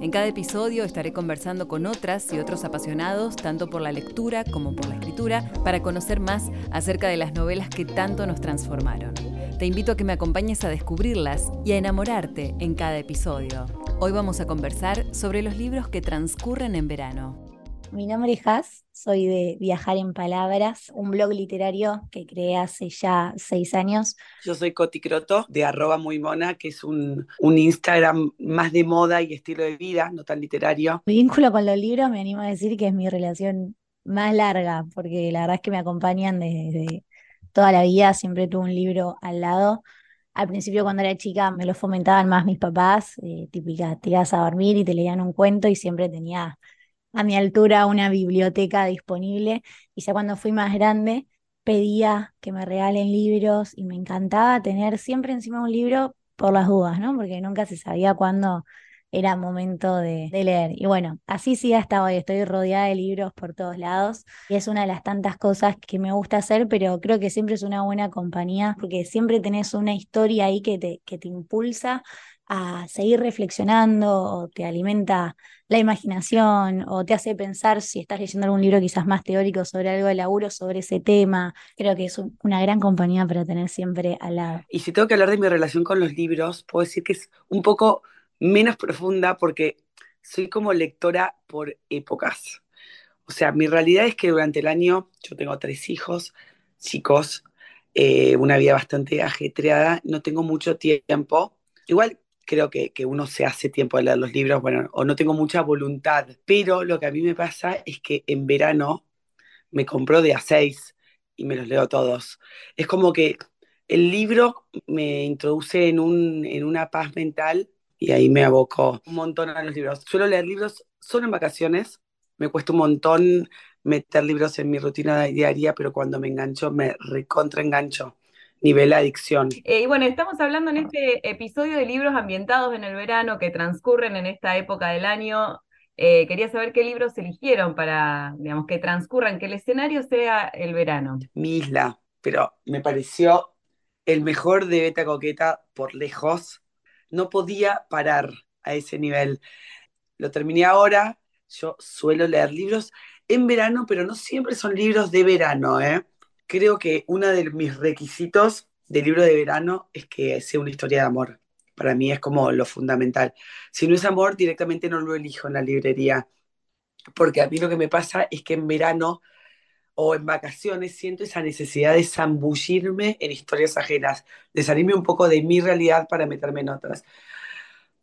En cada episodio estaré conversando con otras y otros apasionados tanto por la lectura como por la escritura para conocer más acerca de las novelas que tanto nos transformaron. Te invito a que me acompañes a descubrirlas y a enamorarte en cada episodio. Hoy vamos a conversar sobre los libros que transcurren en verano. Mi nombre es Has, soy de Viajar en Palabras, un blog literario que creé hace ya seis años. Yo soy Coti Croto, de arroba muy mona, que es un, un Instagram más de moda y estilo de vida, no tan literario. Mi vínculo con los libros me animo a decir que es mi relación más larga, porque la verdad es que me acompañan desde toda la vida, siempre tuve un libro al lado. Al principio cuando era chica me lo fomentaban más mis papás, eh, típica, te ibas a dormir y te leían un cuento y siempre tenía a mi altura una biblioteca disponible y ya cuando fui más grande pedía que me regalen libros y me encantaba tener siempre encima un libro por las dudas, ¿no? Porque nunca se sabía cuándo era momento de, leer. Y bueno, así sí hasta hoy, estoy rodeada de libros por todos lados y es una de las tantas cosas que me gusta hacer, pero creo que siempre es una buena compañía porque siempre tenés una historia ahí que te, que te impulsa a seguir reflexionando o te alimenta la imaginación o te hace pensar si estás leyendo algún libro quizás más teórico sobre algo de laburo, sobre ese tema. Creo que es una gran compañía para tener siempre al lado. Y si tengo que hablar de mi relación con los libros, puedo decir que es un poco menos profunda porque soy como lectora por épocas. O sea, mi realidad es que durante el año yo tengo tres hijos, chicos, eh, una vida bastante ajetreada, no tengo mucho tiempo. Igual creo que, que, uno se hace tiempo de leer los libros, bueno, o no tengo mucha voluntad, pero lo que a mí me pasa es que en verano me compro de a seis y me los leo todos. Es como que el libro me introduce en, un, en una paz mental y ahí me aboco un montón a los libros. Suelo leer libros solo en vacaciones, me cuesta un montón meter libros en mi rutina diaria, pero cuando me engancho, me recontra nivel adicción. Eh, y bueno, estamos hablando en este episodio de libros ambientados en el verano que transcurren en esta época del año. Eh, quería saber qué libros eligieron para, digamos, que transcurran, que el escenario sea el verano. Mi isla, pero me pareció el mejor de Beta Coqueta por lejos. No podía parar a ese nivel. Lo terminé ahora. Yo suelo leer libros en verano, pero no siempre son libros de verano, ¿eh? Creo que uno de mis requisitos del libro de verano es que sea una historia de amor. Para mí es como lo fundamental. Si no es amor, directamente no lo elijo en la librería. Porque a mí lo que me pasa es que en verano o en vacaciones siento esa necesidad de zambullirme en historias ajenas, de salirme un poco de mi realidad para meterme en otras.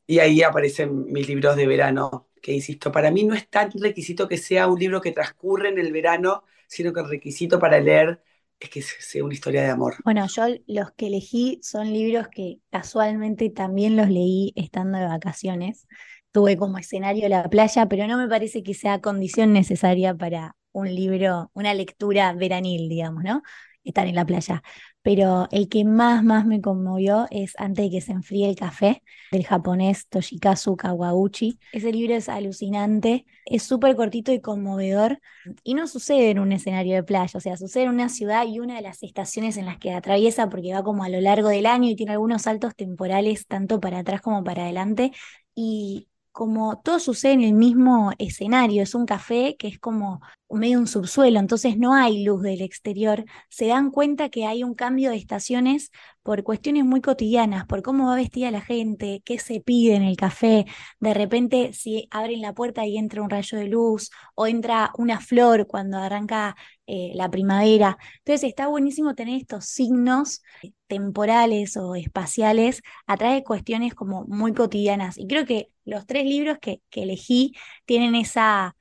Y ahí aparecen mis libros de verano, que insisto, para mí no es tan requisito que sea un libro que transcurre en el verano, sino que el requisito para leer es que sea una historia de amor. Bueno, yo los que elegí son libros que casualmente también los leí estando de vacaciones. Tuve como escenario la playa, pero no me parece que sea condición necesaria para un libro, una lectura veranil, digamos, ¿no? Estar en la playa. Pero el que más, más me conmovió es Antes de que se enfríe el café, del japonés Toshikazu Kawaguchi. Ese libro es alucinante, es súper cortito y conmovedor, y no sucede en un escenario de playa, o sea, sucede en una ciudad y una de las estaciones en las que atraviesa, porque va como a lo largo del año y tiene algunos saltos temporales, tanto para atrás como para adelante, y como todo sucede en el mismo escenario, es un café que es como medio un subsuelo, entonces no hay luz del exterior, se dan cuenta que hay un cambio de estaciones por cuestiones muy cotidianas, por cómo va vestida la gente, qué se pide en el café, de repente si abren la puerta y entra un rayo de luz o entra una flor cuando arranca eh, la primavera. Entonces está buenísimo tener estos signos temporales o espaciales a través de cuestiones como muy cotidianas. Y creo que los tres libros que, elegí tienen esa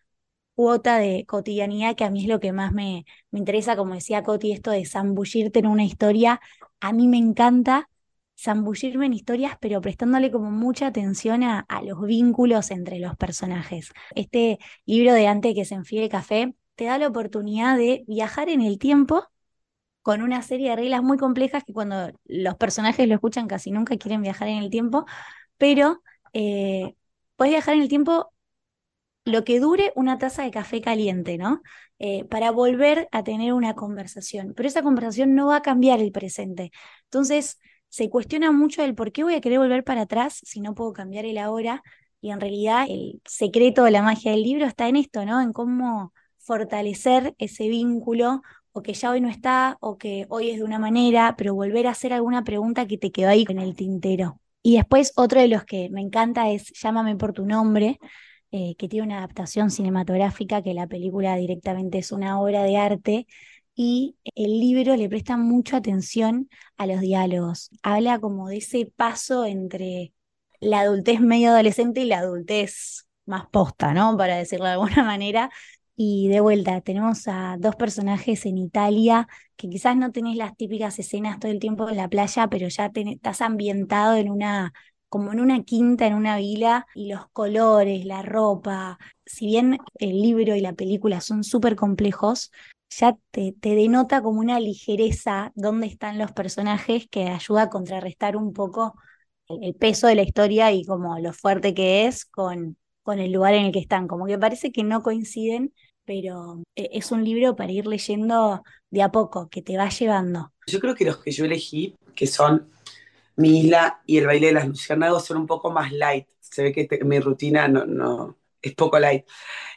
cuota de cotidianidad que a mí es lo que más me, me interesa, como decía Coti, esto de zambullirte en una historia, a mí me encanta zambullirme en historias, pero prestándole como mucha atención a, los vínculos entre los personajes. Este libro de Ante que se enfíe el café da la oportunidad de viajar en el tiempo con una serie de reglas muy complejas que cuando los personajes lo escuchan casi nunca quieren viajar en el tiempo, pero eh, puedes viajar en el tiempo lo que dure una taza de café caliente, ¿no? Eh, para volver a tener una conversación. Pero esa conversación no va a cambiar el presente. Entonces, se cuestiona mucho el por qué voy a querer volver para atrás si no puedo cambiar el ahora. Y en realidad el secreto de la magia del libro está en esto, ¿no? En cómo fortalecer ese vínculo o que ya hoy no está, o que hoy es de una manera, pero volver a hacer alguna pregunta que te quedó ahí en el tintero. Y después otro de los que me encanta es Llámame por tu nombre, eh, que tiene una adaptación cinematográfica, que la película directamente es una obra de arte, y el libro le presta mucha atención a los diálogos. Habla como de ese paso entre la adultez medio adolescente y la adultez más posta, ¿no? Para decirlo de alguna manera. Y de vuelta, tenemos a dos personajes en Italia que quizás no tenés las típicas escenas todo el tiempo en la playa, pero ya estás ambientado en una como en una quinta, en una vila, y los colores, la ropa, si bien el libro y la película son súper complejos, ya te, denota como una ligereza dónde están los personajes que ayuda a contrarrestar un poco el, peso de la historia y como lo fuerte que es con, con el lugar en el que están. Como que parece que no coinciden, pero eh, es un libro para ir leyendo de a poco, que te va llevando. Yo creo que los que yo elegí, que son mi isla y el baile de las luciérnagas son un poco más light. Se ve que mi rutina no, es poco light.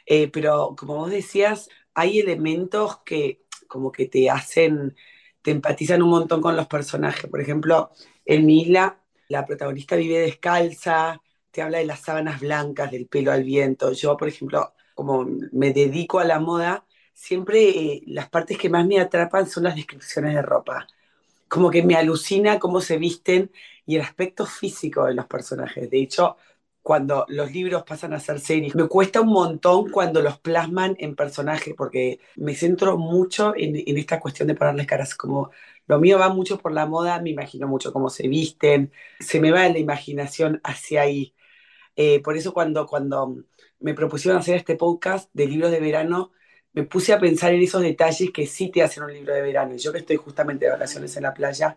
Eh, pero como vos decías, hay elementos que como que te hacen, te empatizan un montón con los personajes. Por ejemplo, en mi isla, la protagonista vive descalza, te habla de las sábanas blancas, del pelo al viento. Yo, por ejemplo, como me dedico a la moda, siempre eh, las partes que más me atrapan son las descripciones de ropa como que me alucina cómo se visten y el aspecto físico de los personajes. De hecho, cuando los libros pasan a ser series, me cuesta un montón cuando los plasman en personajes, porque me centro mucho en, esta cuestión de ponerles caras. Como lo mío va mucho por la moda, me imagino mucho cómo se visten, se me va la imaginación hacia ahí. Eh, por eso cuando, cuando me propusieron hacer este podcast de libros de verano, me puse a pensar en esos detalles que sí te hacen un libro de verano. Yo que estoy justamente de vacaciones en la playa,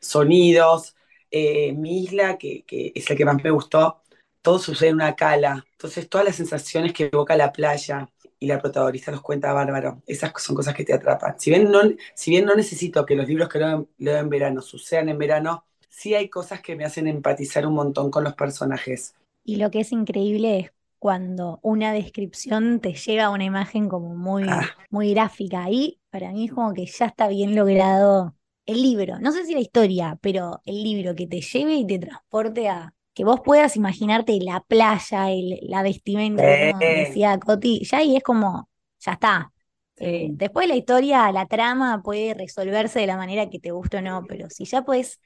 sonidos, eh, mi isla, que, es el que más me gustó, todo sucede en una cala. Entonces, todas las sensaciones que evoca la playa y la protagonista los cuenta bárbaro. Esas son cosas que te atrapan. Si bien no, si bien no necesito que los libros que leo, leo en verano sucedan en verano, sí hay cosas que me hacen empatizar un montón con los personajes. Y lo que es increíble es cuando una descripción te llega a una imagen como muy, ah. muy gráfica. Ahí para mí es como que ya está bien logrado el libro. No sé si la historia, pero el libro que te lleve y te transporte a que vos puedas imaginarte la playa, la vestimenta, como decía Coti, ya ahí es como, ya está. Eh, después la historia, la trama puede resolverse de la manera que te guste o no, pero si ya puedes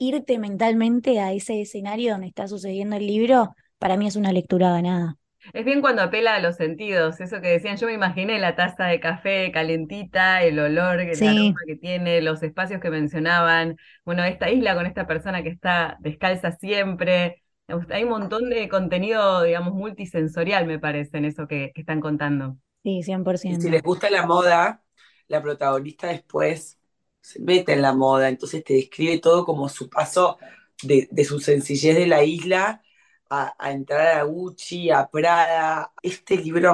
irte mentalmente a ese escenario donde está sucediendo el libro, para mí es una lectura ganada. Es bien cuando apela a los sentidos, eso que decían, yo me imaginé la taza de café calentita, el olor, el aroma que tiene, los espacios que mencionaban, bueno, esta isla con esta persona que está descalza siempre, hay un montón de contenido, digamos, multisensorial, me parece, en eso que, están contando. Sí, 100%. si les gusta la moda, la protagonista después se mete en la moda, entonces te describe todo como su paso de, de su sencillez de la isla a, entrar a Gucci, a Prada. Este libro,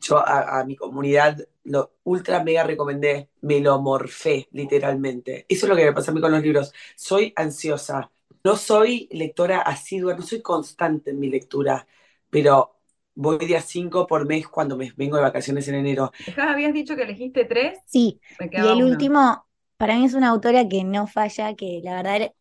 yo a, mi comunidad lo ultra mega recomendé, me lo morfé literalmente. Eso es lo que me pasa a mí con los libros. Soy ansiosa, no soy lectora asidua, no soy constante en mi lectura, pero voy día cinco por mes cuando me vengo de vacaciones en enero. ¿Habías dicho que elegiste tres? Sí, y el último, para mí es una autora que no falla, que la verdad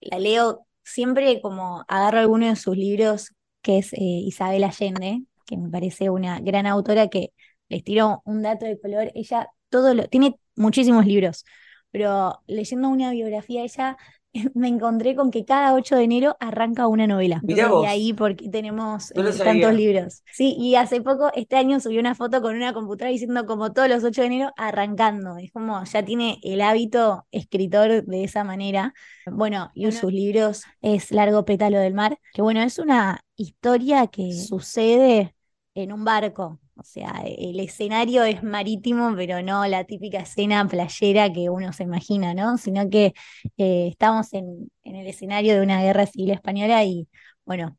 la leo siempre como agarro alguno de sus libros, que es eh, Isabel Allende, que me parece una gran autora que les tiro un dato de color. Ella todo lo, tiene muchísimos libros, pero leyendo una biografía ella me encontré con que cada 8 de enero arranca una novela. Mirá Entonces, vos. de ahí porque tenemos No eh, tantos libros. Sí, y hace poco, este año subí una foto con una computadora diciendo como todos los 8 de enero arrancando. Es como ya tiene el hábito escritor de esa manera. Bueno, y Bueno. sus libros es Largo Pétalo del Mar, que bueno, es una historia que sucede en un barco. O sea, el escenario es marítimo, pero no la típica escena playera que uno se imagina, ¿no? Sino que eh, estamos en, en el escenario de una guerra civil española y bueno,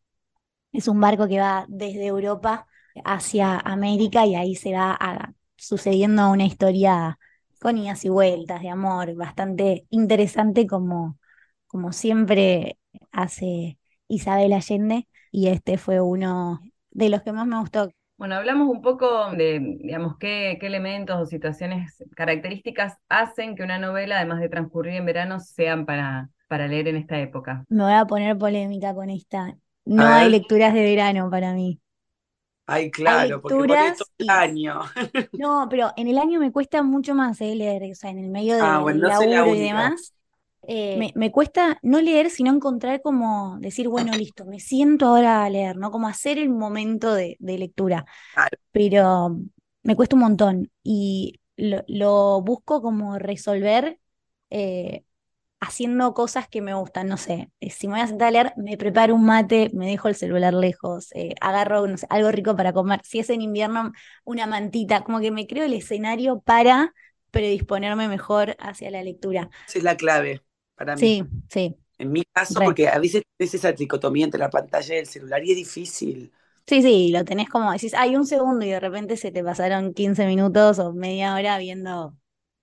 es un barco que va desde Europa hacia América y ahí se va sucediendo una historia con idas y vueltas de amor, bastante interesante como, como siempre hace Isabel Allende y este fue uno de los que más me gustó. Bueno, hablamos un poco de, digamos, qué, qué elementos o situaciones características hacen que una novela, además de transcurrir en verano, sean para, para leer en esta época. Me voy a poner polémica con esta. No hay lecturas de verano para mí. Ay, claro, porque por y- el año. No, pero en el año me cuesta mucho más eh, leer, o sea, en el medio de- Ah, bueno, no laburo y demás. Eh, me, me cuesta no leer, sino encontrar como decir, bueno, listo, me siento ahora a leer, ¿no? Como hacer el momento de, de lectura. Claro. Pero me cuesta un montón y lo, lo busco como resolver eh, haciendo cosas que me gustan, no sé, eh, si me voy a sentar a leer, me preparo un mate, me dejo el celular lejos, eh, agarro, no sé, algo rico para comer, si es en invierno, una mantita, como que me creo el escenario para predisponerme mejor hacia la lectura. Esa es la clave para mí. Sí, sí, En mi caso, Re. porque a veces tienes esa tricotomía entre la pantalla y el celular y es difícil. sí, sí, lo tenés como, decís, hay un segundo y de repente se te pasaron 15 minutos o media hora viendo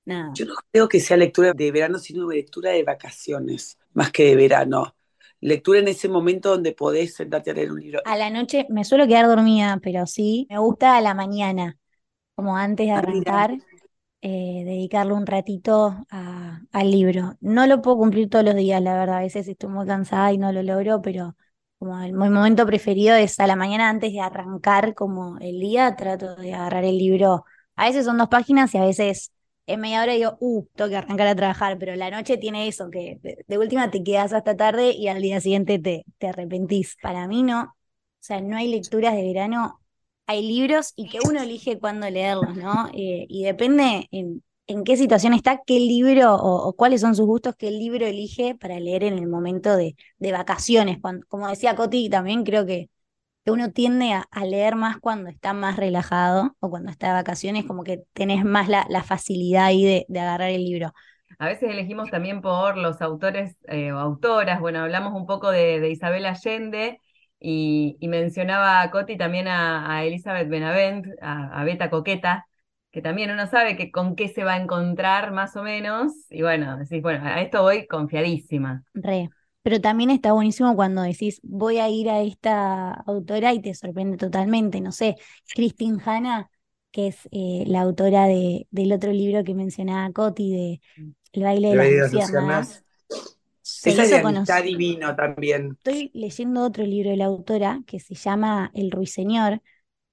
nada. Yo no creo que sea lectura de verano, sino lectura de vacaciones, más que de verano. Lectura en ese momento donde podés sentarte a leer un libro. A la noche me suelo quedar dormida, pero sí, me gusta a la mañana, como antes de mira. Eh, dedicarle un ratito al libro. No lo puedo cumplir todos los días, la verdad, a veces estoy muy cansada y no lo logro, pero como mi momento preferido es a la mañana antes de arrancar como el día, trato de agarrar el libro. A veces son dos páginas y a veces en media hora digo, uh, tengo que arrancar a trabajar, pero la noche tiene eso, que de, de última te quedas hasta tarde y al día siguiente te, te arrepentís. Para mí no, o sea, no hay lecturas de verano, hay libros y que uno elige cuándo leerlos, ¿no? Eh, y depende en, qué situación está, qué libro o, cuáles son sus gustos, qué libro elige para leer en el momento de, de vacaciones. Cuando- como decía Coti, también creo que que uno tiende a, leer más cuando está más relajado o cuando está de vacaciones, como que tenés más la, facilidad ahí de, de agarrar el libro. A veces elegimos también por los autores eh, o autoras. Bueno, hablamos un poco de Isabel Allende y, y mencionaba a Coti también a, a Elizabeth Benavent, a, a Beta Coqueta, que también uno sabe que con qué se va a encontrar más o menos. Y bueno, decís, bueno, a esto voy confiadísima. Re. Pero también está buenísimo cuando decís, voy a ir a esta autora y te sorprende totalmente. No sé, Christine Hanna, que es eh, la autora de, del otro libro que mencionaba Coti, de El baile de El las baile de las luciérnagas. Se Esa hizo conocer. divino también. Estoy leyendo otro libro de la autora que se llama El Ruiseñor,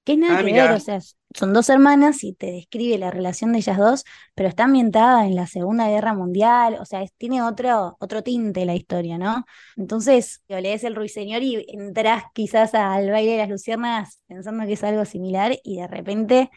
que es nada Ah, que mirá. ver, o sea, son dos hermanas y te describe la relación de ellas dos, pero está ambientada en la Segunda Guerra Mundial, o sea, es- tiene otro, otro tinte la historia, ¿no? Entonces, lo lees El Ruiseñor y entras quizás al baile de las luciérnagas pensando que es algo similar y de repente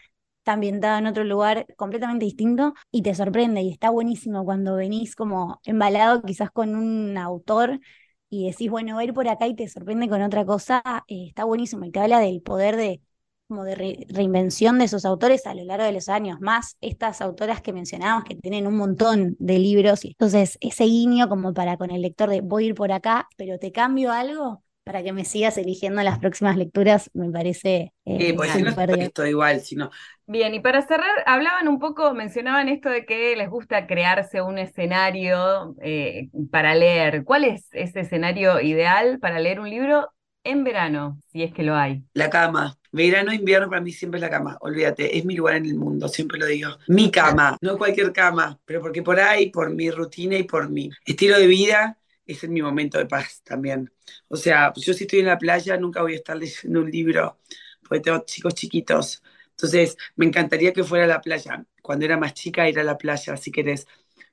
está ambientado en otro lugar completamente distinto y te sorprende y está buenísimo cuando venís como embalado quizás con un autor y decís, bueno, voy a ir por acá y te sorprende con otra cosa, eh, está buenísimo y te habla del poder de como de re- reinvención de esos autores a lo largo de los años, más estas autoras que mencionábamos que tienen un montón de libros y entonces ese guiño como para con el lector de voy a ir por acá, pero te cambio algo para que me sigas eligiendo las próximas lecturas, me parece eh, Sí, porque si no esto igual, sino Bien, y para cerrar, hablaban un poco, mencionaban esto de que les gusta crearse un escenario eh, para leer. ¿Cuál es ese escenario ideal para leer un libro en verano, si es que lo hay? la cama. Verano, invierno, para mí siempre es la cama. Olvídate, es mi lugar en el mundo, siempre lo digo. Mi cama, no cualquier cama, pero porque por ahí, por mi rutina y por mi estilo de vida, es mi momento de paz también. O sea, yo si estoy en la playa, nunca voy a estar leyendo un libro, porque tengo chicos chiquitos. Entonces, me encantaría que fuera a la playa. Cuando era más chica, ir a la playa, si querés.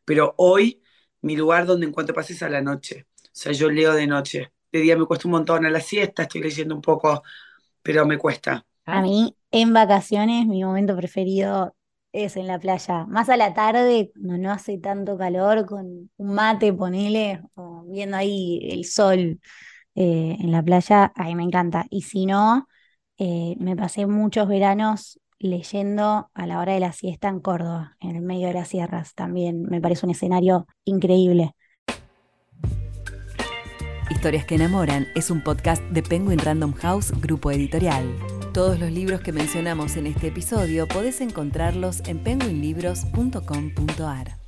Pero hoy mi lugar donde encuentro paz es a la noche. O sea, yo leo de noche. De día me cuesta un montón a la siesta, estoy leyendo un poco, pero me cuesta. A mí, en vacaciones, mi momento preferido es en la playa. Más a la tarde, cuando no hace tanto calor, con un mate, ponele, o viendo ahí el sol eh, en la playa, ahí me encanta. Y si no, eh, me pasé muchos veranos leyendo a la hora de la siesta en Córdoba, en el medio de las sierras. También me parece un escenario increíble. Historias que enamoran es un podcast de Penguin Random House, grupo editorial. Todos los libros que mencionamos en este episodio podés encontrarlos en penguinlibros.com.ar.